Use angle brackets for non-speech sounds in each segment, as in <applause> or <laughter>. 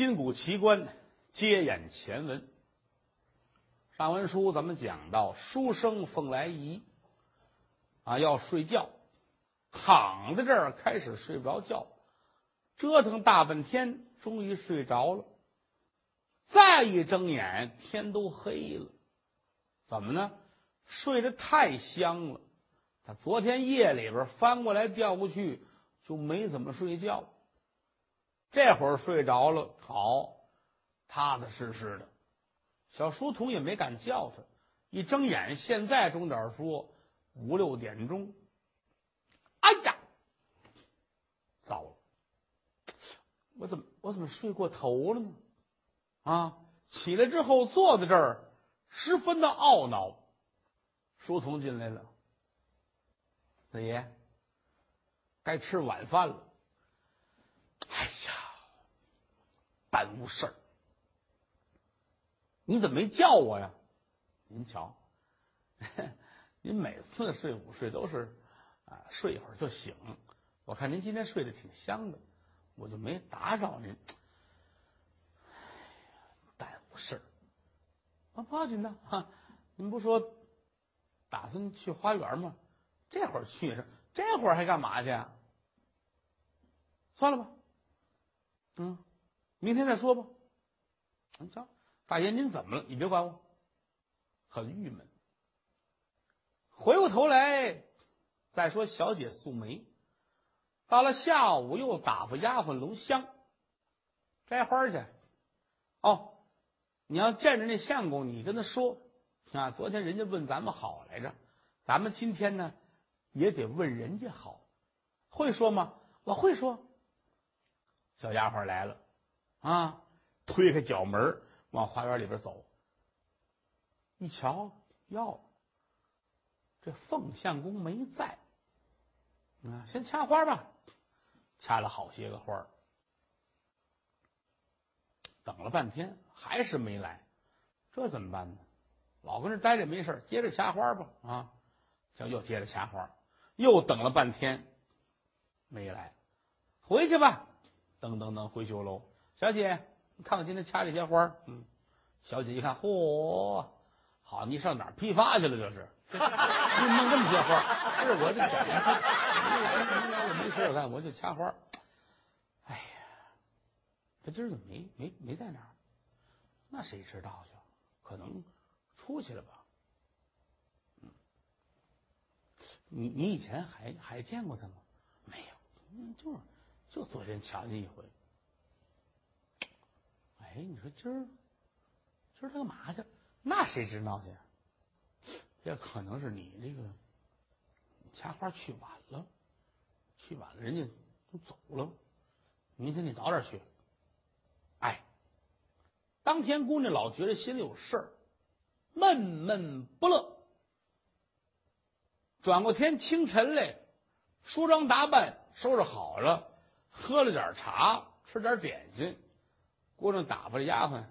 金谷奇观，接演前文。上文书咱们讲到，书生凤来仪啊要睡觉，躺在这儿开始睡不着觉，折腾大半天，终于睡着了。再一睁眼，天都黑了。怎么呢？睡得太香了。他昨天夜里边翻过来调过去，就没怎么睡觉。这会儿睡着了，好，踏踏实实的。小书童也没敢叫他。一睁眼，现在钟点说五六点钟。哎呀，糟了！我怎么我怎么睡过头了呢？啊！起来之后坐在这儿，十分的懊恼。书童进来了，大爷，该吃晚饭了。哎呀，耽误事儿！你怎么没叫我呀？您瞧，<laughs> 您每次睡午睡都是啊，睡一会儿就醒。我看您今天睡得挺香的，我就没打扰您。耽误事儿，啊，不要紧的哈。您不说打算去花园吗？这会儿去？这会儿还干嘛去啊？算了吧。嗯，明天再说吧。你瞧，大爷您怎么了？你别管我，很郁闷。回过头来再说，小姐素梅，到了下午又打发丫鬟龙香摘花去。哦，你要见着那相公，你跟他说啊，昨天人家问咱们好来着，咱们今天呢也得问人家好。会说吗？我会说。小丫鬟来了，啊，推开角门往花园里边走。一瞧，哟，这凤相公没在，啊，先掐花吧，掐了好些个花等了半天还是没来，这怎么办呢？老跟这待着没事接着掐花吧，啊，就又接着掐花，又等了半天，没来，回去吧。噔噔噔回酒楼，小姐，你看我今天掐这些花嗯，小姐一看，嚯，好，你上哪儿批发去了？这是，<laughs> 你弄这么些花是我这，我 <laughs> 没事干，我就掐花哎呀，他今儿怎么没没没在那儿？那谁知道去？可能出去了吧？嗯，你你以前还还见过他吗？没有，嗯，就是。就昨天瞧见一回，哎，你说今儿今儿他干嘛去？那谁知道去？也可能是你这个掐花去晚了，去晚了，人家都走了。明天你早点去。哎，当天姑娘老觉得心里有事儿，闷闷不乐。转过天清晨来，梳妆打扮，收拾好了。喝了点茶，吃点点心，姑娘打发着丫鬟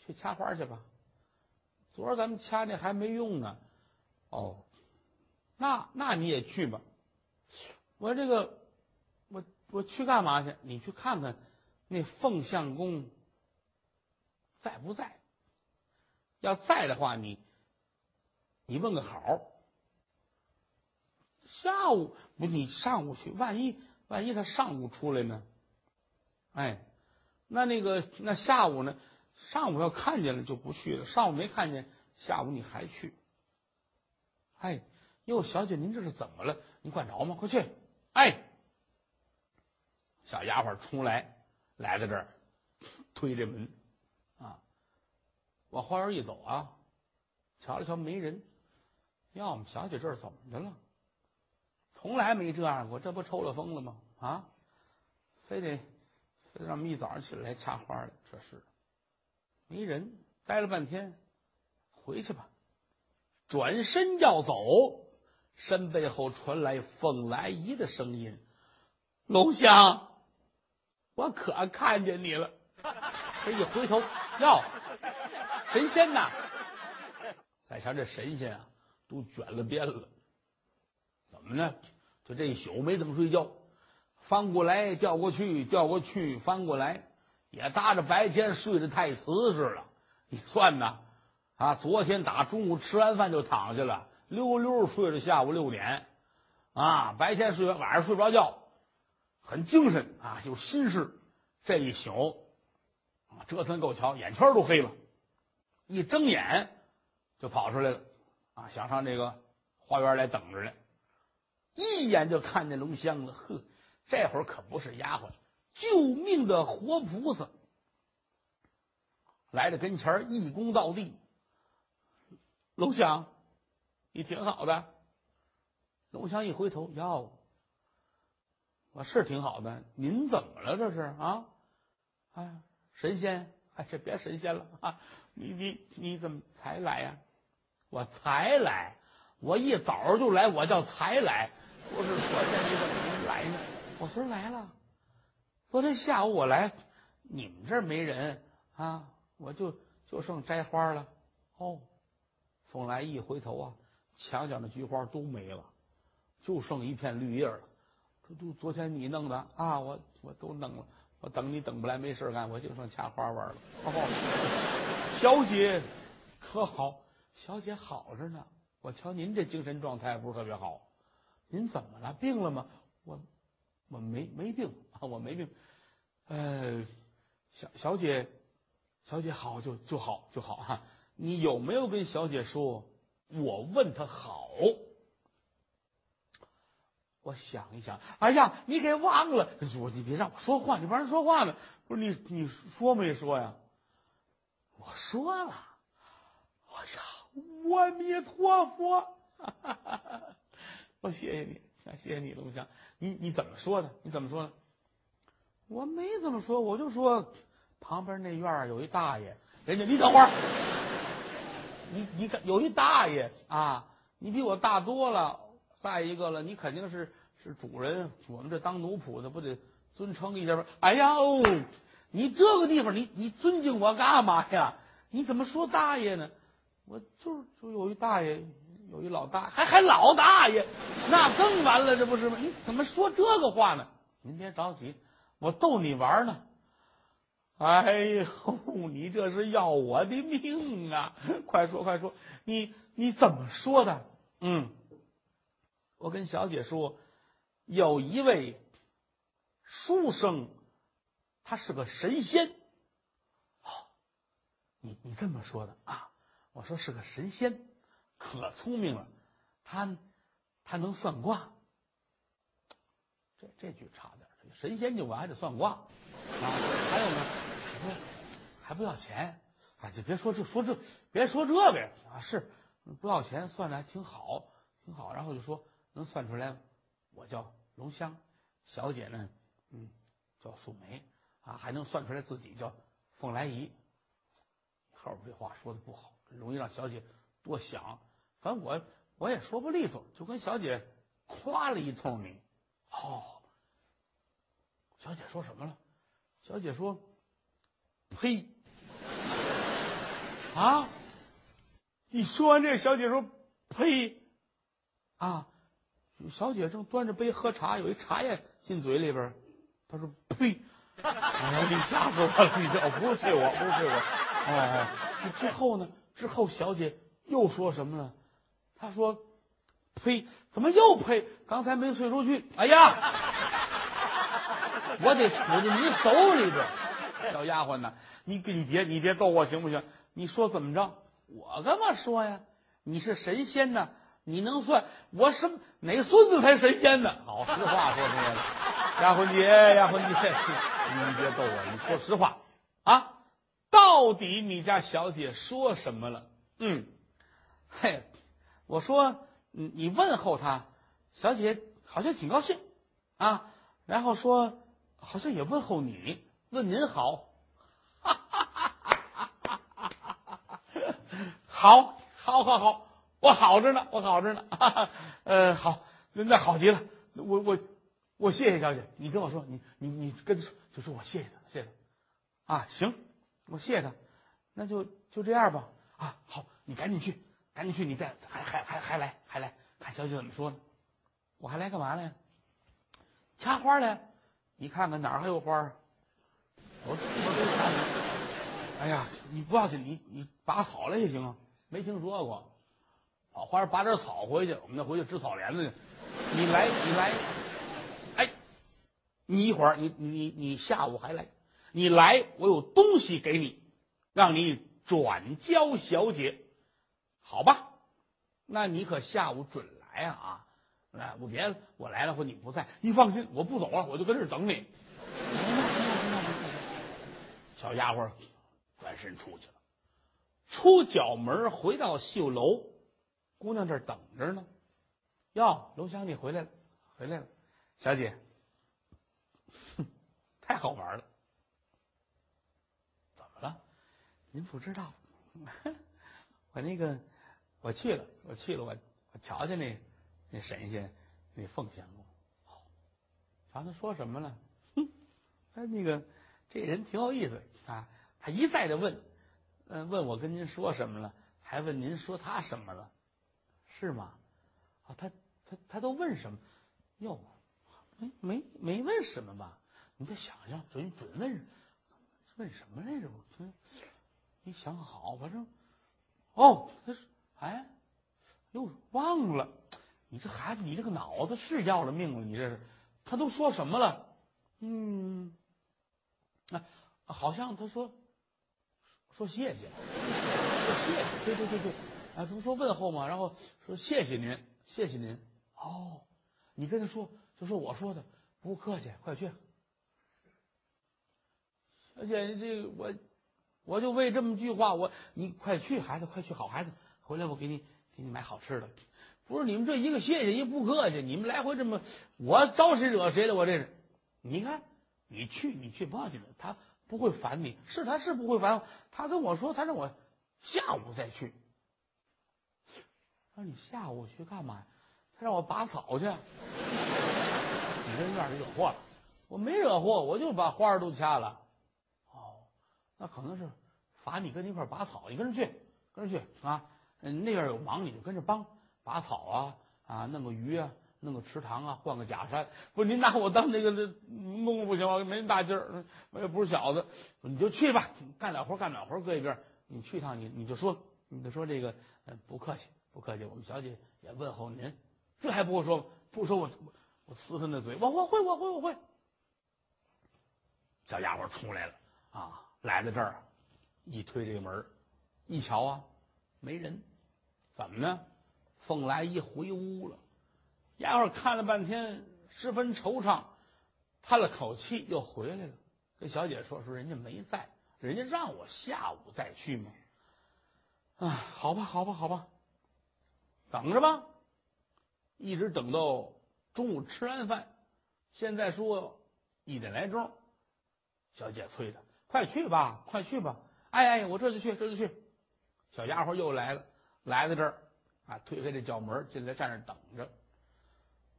去掐花去吧。昨儿咱们掐那还没用呢，哦，那那你也去吧。我这个，我我去干嘛去？你去看看那凤相公在不在？要在的话，你你问个好。下午不，你上午去，万一。万一他上午出来呢？哎，那那个那下午呢？上午要看见了就不去了。上午没看见，下午你还去？哎，哟，小姐，您这是怎么了？你管着吗？快去！哎，小丫鬟冲来，来到这儿，推这门，啊，往花园一走啊，瞧了瞧没人，要么小姐这儿怎么的了？从来没这样过，这不抽了风了吗？啊，非得非得让我们一早上起来掐花了，这是没人。待了半天，回去吧。转身要走，身背后传来凤来仪的声音：“龙香，我可看见你了。<laughs> ”这一回头，哟，神仙呐！再瞧这神仙啊，都卷了边了。怎么呢？就这一宿没怎么睡觉，翻过来调过去，调过去，翻过来，也搭着白天睡得太瓷实了。你算呐，啊，昨天打中午吃完饭就躺下了，溜溜睡到下午六点，啊，白天睡完，晚上睡不着觉，很精神啊，有心事。这一宿啊，折腾够瞧，眼圈都黑了，一睁眼就跑出来了，啊，想上这个花园来等着呢。一眼就看见龙香了，呵，这会儿可不是丫鬟，救命的活菩萨。来到跟前儿一躬到地。龙香，你挺好的。龙香一回头，哟，我是挺好的。您怎么了？这是啊？哎，神仙，哎，这别神仙了啊！你你你怎么才来呀？我才来，我一早就来，我叫才来。不是昨天你怎么没来呢？我昨儿来了，昨天下午我来，你们这儿没人啊。我就就剩摘花了，哦，凤来一回头啊，墙角的菊花都没了，就剩一片绿叶了。这都昨天你弄的啊，我我都弄了，我等你等不来，没事干，我就剩掐花玩了。哦，小姐可好？小姐好着呢。我瞧您这精神状态不是特别好，您怎么了？病了吗？我我没没病啊，我没病。呃，小小姐。小姐好就就好就好哈，你有没有跟小姐说？我问她好。我想一想，哎呀，你给忘了！我你别让我说话，你不让人说话呢。不是你你说没说呀？我说了。哎呀，阿弥陀佛！<laughs> 我谢谢你，<laughs> 谢谢你，龙翔。你你怎么说的？你怎么说的？我没怎么说，我就说。旁边那院儿有一大爷，人家你等会儿，你你看有一大爷啊，你比我大多了。再一个了，你肯定是是主人，我们这当奴仆的不得尊称一下吗？哎呀哦，你这个地方你你尊敬我干嘛呀？你怎么说大爷呢？我就就有一大爷，有一老大，还还老大爷，那更完了，这不是吗？你怎么说这个话呢？您别着急，我逗你玩呢。哎呦，<laughs> 你这是要我的命啊！快说快说，你你怎么说的？嗯，我跟小姐说，有一位书生，他是个神仙。哦，你你这么说的啊？我说是个神仙，可聪明了，他他能算卦。这这句差点，神仙就完，还得算卦啊？还有呢？还不要钱，哎，就别说这说这，别说这个呀啊！是不要钱，算的还挺好，挺好。然后就说能算出来，我叫龙香，小姐呢，嗯，叫素梅啊，还能算出来自己叫凤来仪。后边这话说的不好，容易让小姐多想。反正我我也说不利索，就跟小姐夸了一通你。哦，小姐说什么了？小姐说。呸！啊！你说完这，小姐说：“呸！”啊！小姐正端着杯喝茶，有一茶叶进嘴里边，她说：“呸！”你吓死我了！你这不是我，不是催我。哦，之后呢？之后小姐又说什么了？他说：“呸！怎么又呸？刚才没催出去。哎呀，我得死在你手里边。”小丫鬟呢？你你别你别逗我行不行？你说怎么着？我干嘛说呀？你是神仙呢，你能算？我什哪孙子才神仙呢？好，实话说出来了。丫鬟姐，丫鬟姐，<laughs> 你别逗我，你说实话啊！到底你家小姐说什么了？嗯，嘿，我说你你问候她，小姐好像挺高兴啊，然后说好像也问候你。问您好，哈哈哈哈哈哈好，好，好，好，我好着呢，我好着呢，<laughs> 呃，好，那好极了，我我我谢谢小姐，你跟我说，你你你跟他说，就说我谢谢他，谢谢他，啊，行，我谢谢他，那就就这样吧，啊，好，你赶紧去，赶紧去，你再还还还还来还来，看小姐怎么说呢？我还来干嘛来？掐花来，你看看哪儿还有花？我说我说啥人？哎呀，你不要紧，你你拔草来也行啊，没听说过。好，花拔点草回去，我们再回去织草帘子去。你来，你来，哎，你一会儿，你你你下午还来？你来，我有东西给你，让你转交小姐，好吧？那你可下午准来啊啊！哎，我别我来了或你不在，你放心，我不走了，我就跟这儿等你。小丫鬟转身出去了，出角门回到绣楼，姑娘这儿等着呢。哟，龙香，你回来了，回来了，小姐，哼，太好玩了。怎么了？您不知道，<laughs> 我那个我去了，我去了，我我瞧见那那神仙那凤仙了。瞧他说什么了？<laughs> 哼，他那个这人挺有意思啊，他一再的问，嗯，问我跟您说什么了，还问您说他什么了，是吗？啊，他。他他都问什么？哟，没没没问什么吧？你再想想，准准问，问什么来着？我没想好，反正哦，他是哎，哟，忘了。你这孩子，你这个脑子是要了命了。你这是，他都说什么了？嗯，啊，好像他说说谢谢，说谢谢，对对对对，啊，不说问候吗？然后说谢谢您，谢谢您。哦，你跟他说，就说我说的，不客气，快去。小姐，这我，我就为这么句话，我你快去，孩子，快去，好孩子，回来我给你给你买好吃的。不是你们这一个谢谢，一个不客气，你们来回这么，我招谁惹谁了？我这是，你看，你去，你去，不要紧的，他不会烦你，是他是不会烦我，他跟我说，他让我下午再去。他说你下午去干嘛呀？他让我拔草去，你跟院里惹祸了？我没惹祸，我就把花儿都掐了。哦，那可能是罚你跟那一块拔草，你跟着去，跟着去啊。嗯，那边有忙，你就跟着帮拔草啊啊，弄个鱼啊，弄个池塘啊，换个假山。不是您拿我当那个那弄不行，我没那么大劲儿，我也不是小子，你就去吧，干点活干点活搁一边。你去一趟，你你就说，你就说这个，嗯，不客气，不客气，我们小姐也问候您。这还不会说吗？不说我我我呲他那嘴，我我会我会我会。小丫鬟出来了啊，来到这儿，一推这个门一瞧啊，没人，怎么呢？凤来一回屋了。丫鬟看了半天，十分惆怅，叹了口气，又回来了，跟小姐说：“说人家没在，人家让我下午再去嘛。”啊，好吧，好吧，好吧，等着吧。一直等到中午吃完饭，现在说一点来钟，小姐催他快去吧，快去吧！哎哎，我这就去，这就去。小丫鬟又来了，来到这儿啊，推开这角门进来，站着等着。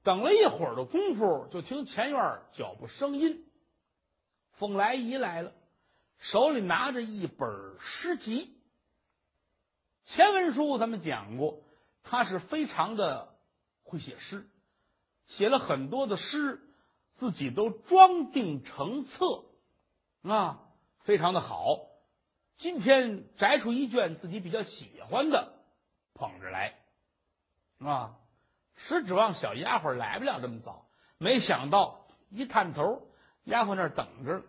等了一会儿的功夫，就听前院脚步声音。凤来仪来了，手里拿着一本诗集。前文书咱们讲过，他是非常的。会写诗，写了很多的诗，自己都装订成册，啊，非常的好。今天摘出一卷自己比较喜欢的，捧着来，啊，实指望小丫鬟来不了这么早，没想到一探头，丫鬟那儿等着，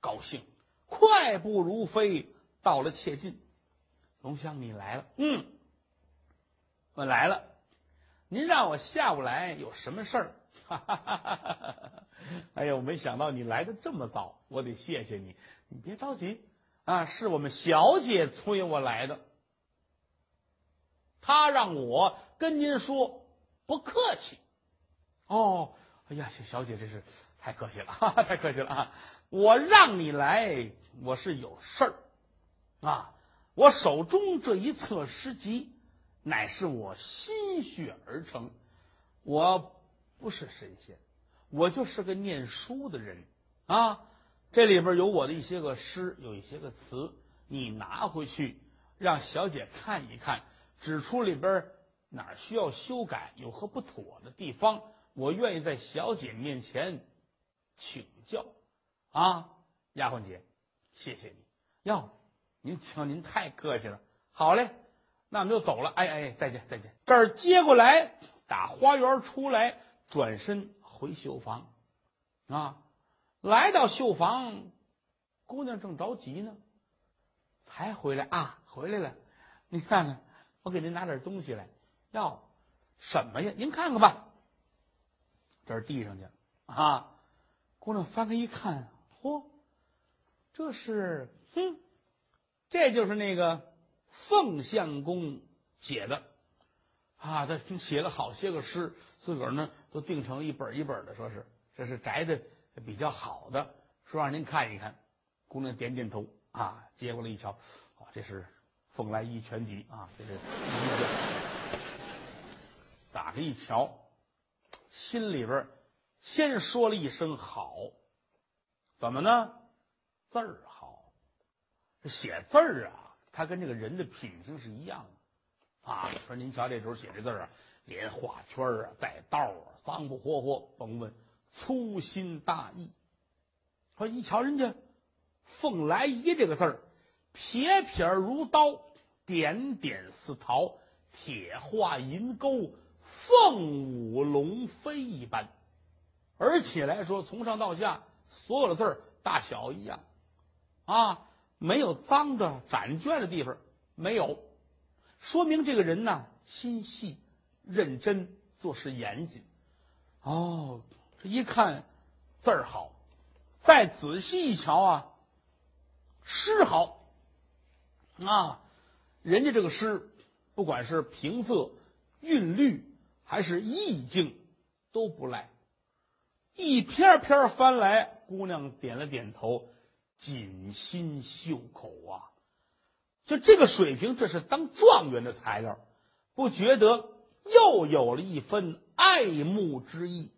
高兴，快步如飞到了切近。龙香，你来了，嗯，我来了。您让我下午来有什么事儿？<laughs> 哎呀，我没想到你来的这么早，我得谢谢你。你别着急啊，是我们小姐催我来的。她让我跟您说不客气。哦，哎呀，小小姐真是太客气了，哈 <laughs> 哈太客气了啊！我让你来，我是有事儿啊。我手中这一册诗集。乃是我心血而成，我不是神仙，我就是个念书的人啊。这里边有我的一些个诗，有一些个词，你拿回去让小姐看一看，指出里边哪儿需要修改，有何不妥的地方，我愿意在小姐面前请教。啊，丫鬟姐，谢谢你。哟，您请，您太客气了。好嘞，那我们就走了。哎哎，再见再见。这儿接过来，打花园出来，转身回绣房，啊，来到绣房，姑娘正着急呢，才回来啊，回来了。您看看，我给您拿点东西来。哟，什么呀？您看看吧。这是递上去啊，姑娘翻开一看，嚯，这是，哼，这就是那个。凤相公写的，啊，他写了好些个诗，自个儿呢都定成一本一本的，说是这是宅的比较好的，说让您看一看。姑娘点点头，啊，接过来一瞧，啊，这是《凤来一全集》啊，这是打开一瞧，心里边先说了一声好，怎么呢？字儿好，写字儿啊。他跟这个人的品性是一样的，啊，说您瞧这时候写这字啊，连画圈啊，带道啊，脏不霍霍，甭问，粗心大意。说一瞧人家“凤来仪”这个字儿，撇撇如刀，点点似桃，铁画银钩，凤舞龙飞一般，而且来说从上到下所有的字儿大小一样，啊。没有脏的、展卷的地方，没有，说明这个人呢心细、认真、做事严谨。哦，一看字儿好，再仔细一瞧啊，诗好啊，人家这个诗，不管是平仄、韵律还是意境，都不赖。一篇篇翻来，姑娘点了点头。锦心绣口啊，就这个水平，这是当状元的材料，不觉得又有了一分爱慕之意。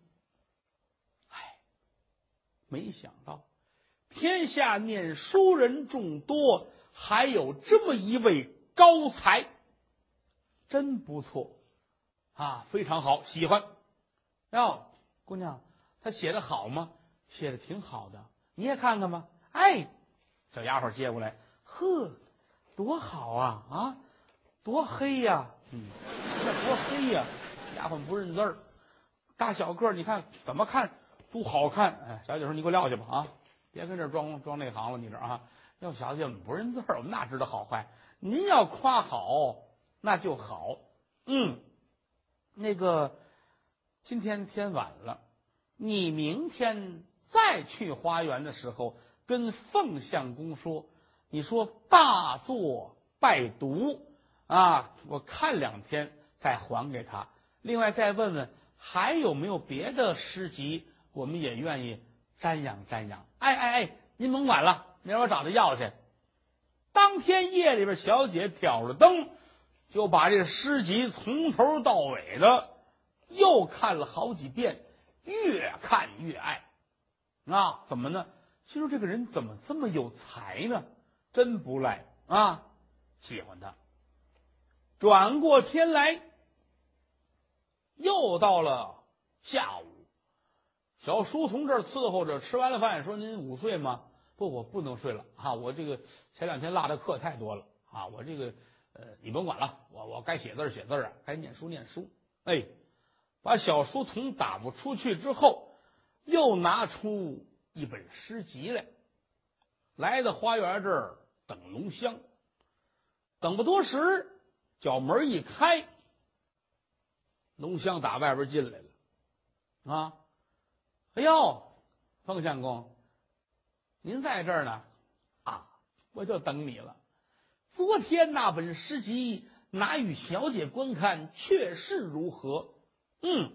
没想到天下念书人众多，还有这么一位高才，真不错啊，非常好，喜欢。哟，姑娘，他写的好吗？写的挺好的，你也看看吧。哎，小丫鬟接过来，呵，多好啊啊，多黑呀，嗯，这多黑呀！丫鬟不认字儿，大小个儿，你看怎么看都好看。哎，小姐说：“你给我撂下吧啊，别跟这装装内行了，你这啊。”要小姐我们不认字儿，我们哪知道好坏？您要夸好，那就好。嗯，那个今天天晚了，你明天再去花园的时候。跟凤相公说：“你说大作拜读啊，我看两天再还给他。另外再问问还有没有别的诗集，我们也愿意瞻仰瞻仰。哎哎哎，您甭管了，明儿我找他要去。当天夜里边，小姐挑着灯，就把这诗集从头到尾的又看了好几遍，越看越爱。啊，怎么呢？”心说这个人怎么这么有才呢？真不赖啊！喜欢他。转过天来，又到了下午，小书童这儿伺候着，吃完了饭，说：“您午睡吗？”“不，我不能睡了啊！我这个前两天落的课太多了啊！我这个，呃，你甭管了，我我该写字写字啊，该念书念书。”哎，把小书童打不出去之后，又拿出。一本诗集来，来到花园这儿等龙香。等不多时，角门一开，龙香打外边进来了。啊，哎呦，凤相公，您在这儿呢？啊，我就等你了。昨天那本诗集拿与小姐观看，确是如何？嗯，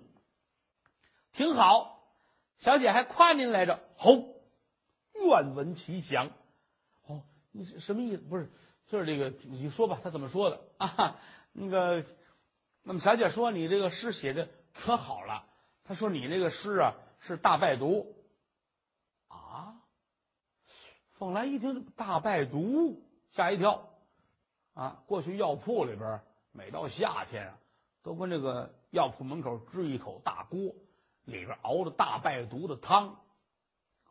挺好。小姐还夸您来着，好，愿闻其详。哦，你什么意思？不是，就是这个，你说吧，他怎么说的啊？那个，那么小姐说你这个诗写的可好了。他说你那个诗啊是大败毒。啊，凤来一听大败毒，吓一跳。啊，过去药铺里边，每到夏天啊，都跟这个药铺门口支一口大锅。里边熬着大败毒的汤，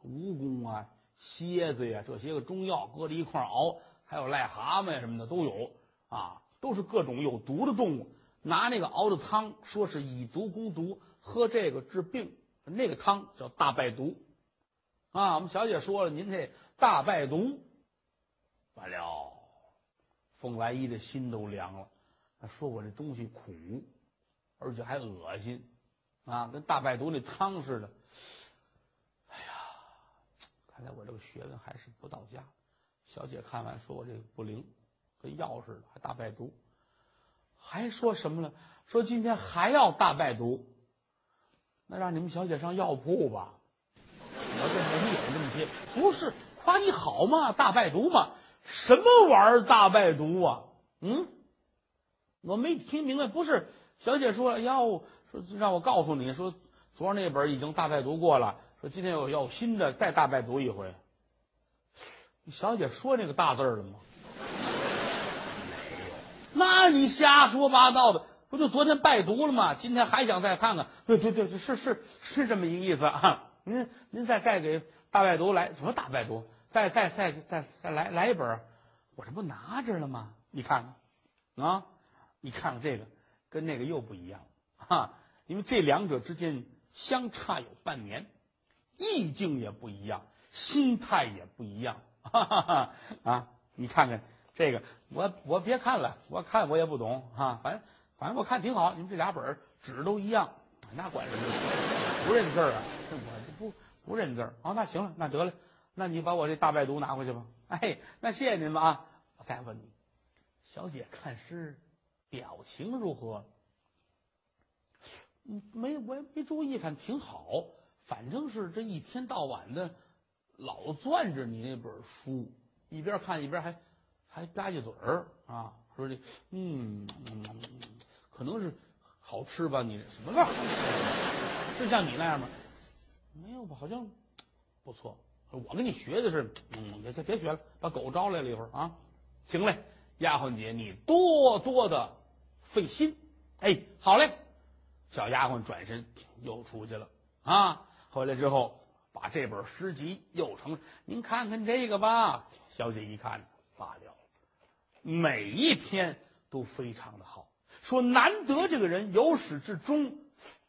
蜈蚣啊、蝎子呀，这些个中药搁在一块熬，还有癞蛤蟆呀什么的都有啊，都是各种有毒的动物。拿那个熬的汤，说是以毒攻毒，喝这个治病。那个汤叫大败毒啊。我们小姐说了，您这大败毒，完了，凤来一的心都凉了。说我这东西苦，而且还恶心啊，跟大败毒那汤似的。哎呀，看来我这个学问还是不到家。小姐看完说我这个不灵，跟药似的，还大败毒。还说什么了？说今天还要大败毒，那让你们小姐上药铺吧。我这人有这么些，不是夸你好吗？大败毒吗？什么玩意儿大败毒啊？嗯，我没听明白。不是，小姐说要说让我告诉你说，昨儿那本已经大败毒过了，说今天有要新的再大败毒一回。小姐说那个大字了吗？<laughs> 那你瞎说八道的，不就昨天拜读了吗？今天还想再看看？对对对，是是是这么一个意思啊！<laughs> 您您再再给大拜读来什么大拜读？再再再再再来来一本，我这不拿着了吗？你看看，啊，你看看这个跟那个又不一样啊！因为这两者之间相差有半年，意境也不一样，心态也不一样，哈哈哈啊！你看看。这个我我别看了，我看我也不懂啊。反正反正我看挺好，你们这俩本纸都一样，那管什么？不认字啊？我不不认字啊？那行了，那得了，那你把我这大败毒拿回去吧。哎，那谢谢您吧啊！我再问你，小姐看诗表情如何？没我也没注意看，挺好。反正是这一天到晚的老攥着你那本书，一边看一边还。还吧唧嘴儿啊，说这嗯，可能是好吃吧？你什么味儿？<laughs> 是像你那样吗？没有吧？好像不错。我跟你学的是，嗯，别别学了，把狗招来了一会儿啊。行嘞，丫鬟姐，你多多的费心。哎，好嘞。小丫鬟转身又出去了啊。回来之后，把这本诗集又成，您看看这个吧。小姐一看，罢了。每一篇都非常的好，说难得这个人由始至终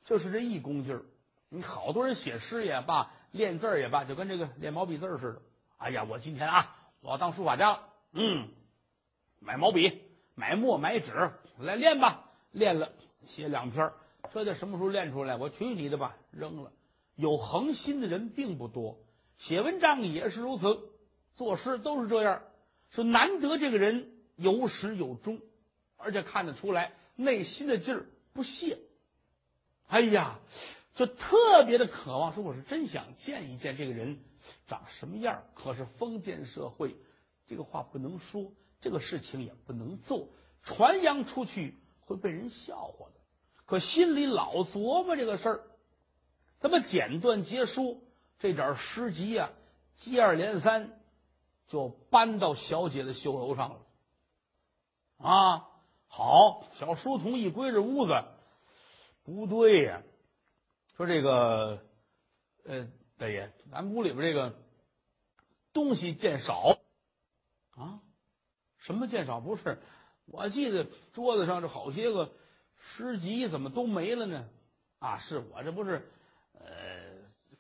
就是这一功劲儿。你好多人写诗也罢，练字儿也罢，就跟这个练毛笔字似的。哎呀，我今天啊，我要当书法家了。嗯，买毛笔，买墨，买纸，来练吧。练了，写两篇，这叫什么时候练出来？我去你的吧，扔了。有恒心的人并不多，写文章也是如此，作诗都是这样。说难得这个人。有始有终，而且看得出来内心的劲儿不懈。哎呀，就特别的渴望，说我是真想见一见这个人长什么样。可是封建社会，这个话不能说，这个事情也不能做，传扬出去会被人笑话的。可心里老琢磨这个事儿，这么简短结束，这点诗集呀，接二连三就搬到小姐的绣楼上了。啊，好，小书童一归这屋子，不对呀。说这个，呃，大爷，咱屋里边这个东西见少啊？什么见少？不是，我记得桌子上这好些个诗集，怎么都没了呢？啊，是我这不是，呃，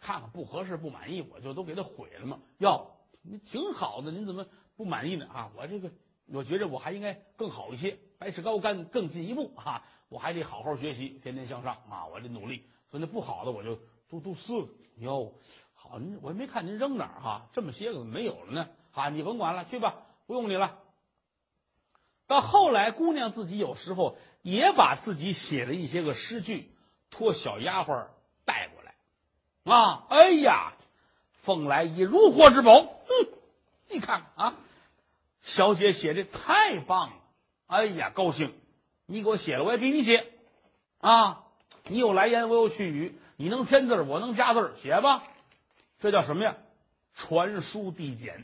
看看不合适、不满意，我就都给他毁了吗？哟，你挺好的，您怎么不满意呢？啊，我这个。我觉着我还应该更好一些，百尺高干更进一步啊！我还得好好学习，天天向上啊！我得努力，所以那不好的我就都都撕了。哟，好，我也没看您扔哪儿哈，这么些个没有了呢。啊，你甭管了，去吧，不用你了。到后来，姑娘自己有时候也把自己写的一些个诗句托小丫鬟带过来，啊，哎呀，凤来仪如获至宝，嗯，你看啊。小姐写的太棒了，哎呀，高兴！你给我写了，我也给你写，啊，你有来言，我有去语，你能添字我能加字写吧。这叫什么呀？传书递简，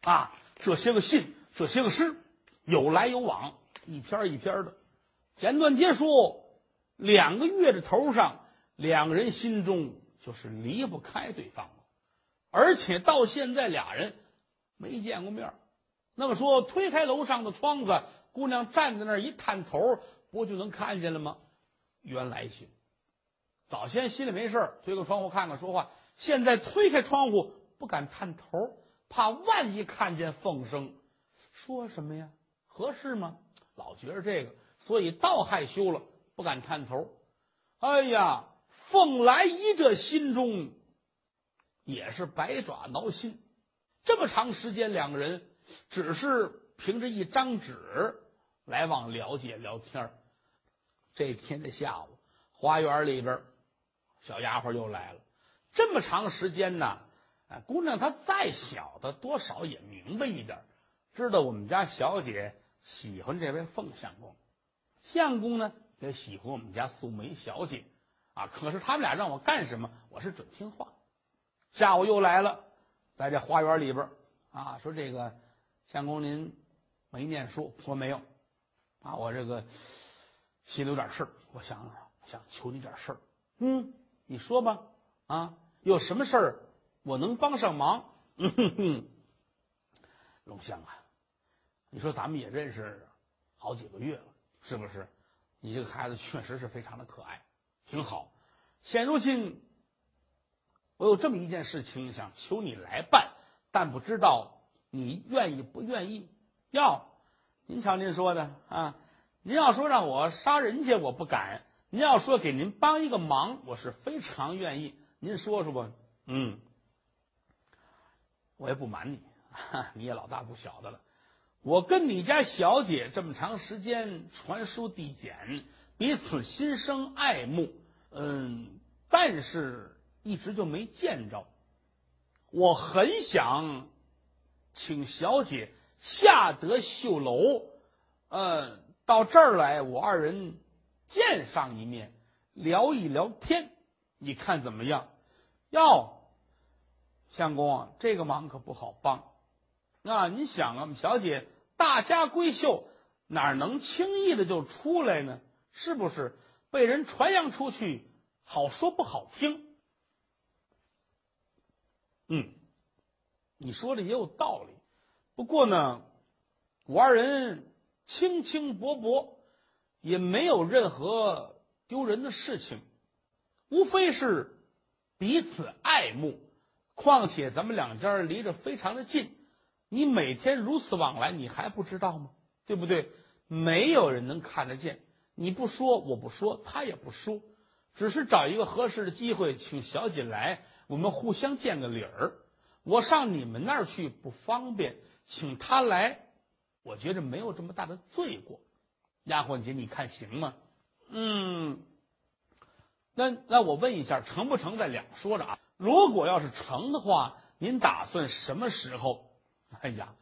啊，这些个信，这些个诗，有来有往，一篇一篇的，简短结束。两个月的头上，两个人心中就是离不开对方了。而且到现在俩人没见过面儿。那么说，推开楼上的窗子，姑娘站在那儿一探头，不就能看见了吗？原来行。早先心里没事儿推个窗户看看说话，现在推开窗户不敢探头，怕万一看见凤生，说什么呀？合适吗？老觉着这个，所以倒害羞了，不敢探头。哎呀，凤来仪这心中也是百爪挠心。这么长时间，两个人只是凭着一张纸来往了解聊天这天的下午，花园里边，小丫鬟又来了。这么长时间呢，哎，姑娘她再小，她多少也明白一点，知道我们家小姐喜欢这位凤相公，相公呢也喜欢我们家素梅小姐，啊，可是他们俩让我干什么，我是准听话。下午又来了。在这花园里边啊，说这个相公您没念书，说没有啊，我这个心里有点事儿，我想想求你点事儿。嗯，你说吧，啊，有什么事儿我能帮上忙？嗯，龙香啊，你说咱们也认识好几个月了，是不是？你这个孩子确实是非常的可爱，挺好。现如今。我有这么一件事情想求你来办，但不知道你愿意不愿意。要，您瞧您说的啊，您要说让我杀人家，我不敢；您要说给您帮一个忙，我是非常愿意。您说说吧。嗯，我也不瞒你，<laughs> 你也老大不小的了。我跟你家小姐这么长时间传书递简，彼此心生爱慕。嗯，但是。一直就没见着，我很想请小姐下得绣楼，嗯，到这儿来，我二人见上一面，聊一聊天，你看怎么样？要相公，这个忙可不好帮。那你想啊，小姐大家闺秀，哪能轻易的就出来呢？是不是被人传扬出去？好说不好听。嗯，你说的也有道理，不过呢，我二人轻轻薄薄，也没有任何丢人的事情，无非是彼此爱慕。况且咱们两家离着非常的近，你每天如此往来，你还不知道吗？对不对？没有人能看得见，你不说，我不说，他也不说，只是找一个合适的机会，请小姐来。我们互相见个理儿，我上你们那儿去不方便，请他来，我觉着没有这么大的罪过。丫鬟姐，你看行吗？嗯，那那我问一下，成不成？再两说着啊。如果要是成的话，您打算什么时候？哎呀，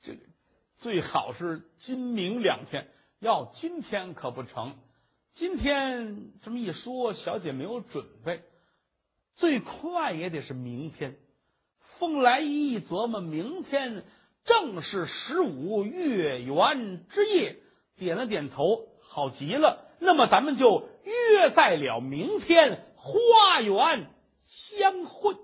这最好是今明两天。要今天可不成，今天这么一说，小姐没有准备。最快也得是明天，凤来仪一琢磨，明天正是十五月圆之夜，点了点头，好极了。那么咱们就约在了明天花园相会。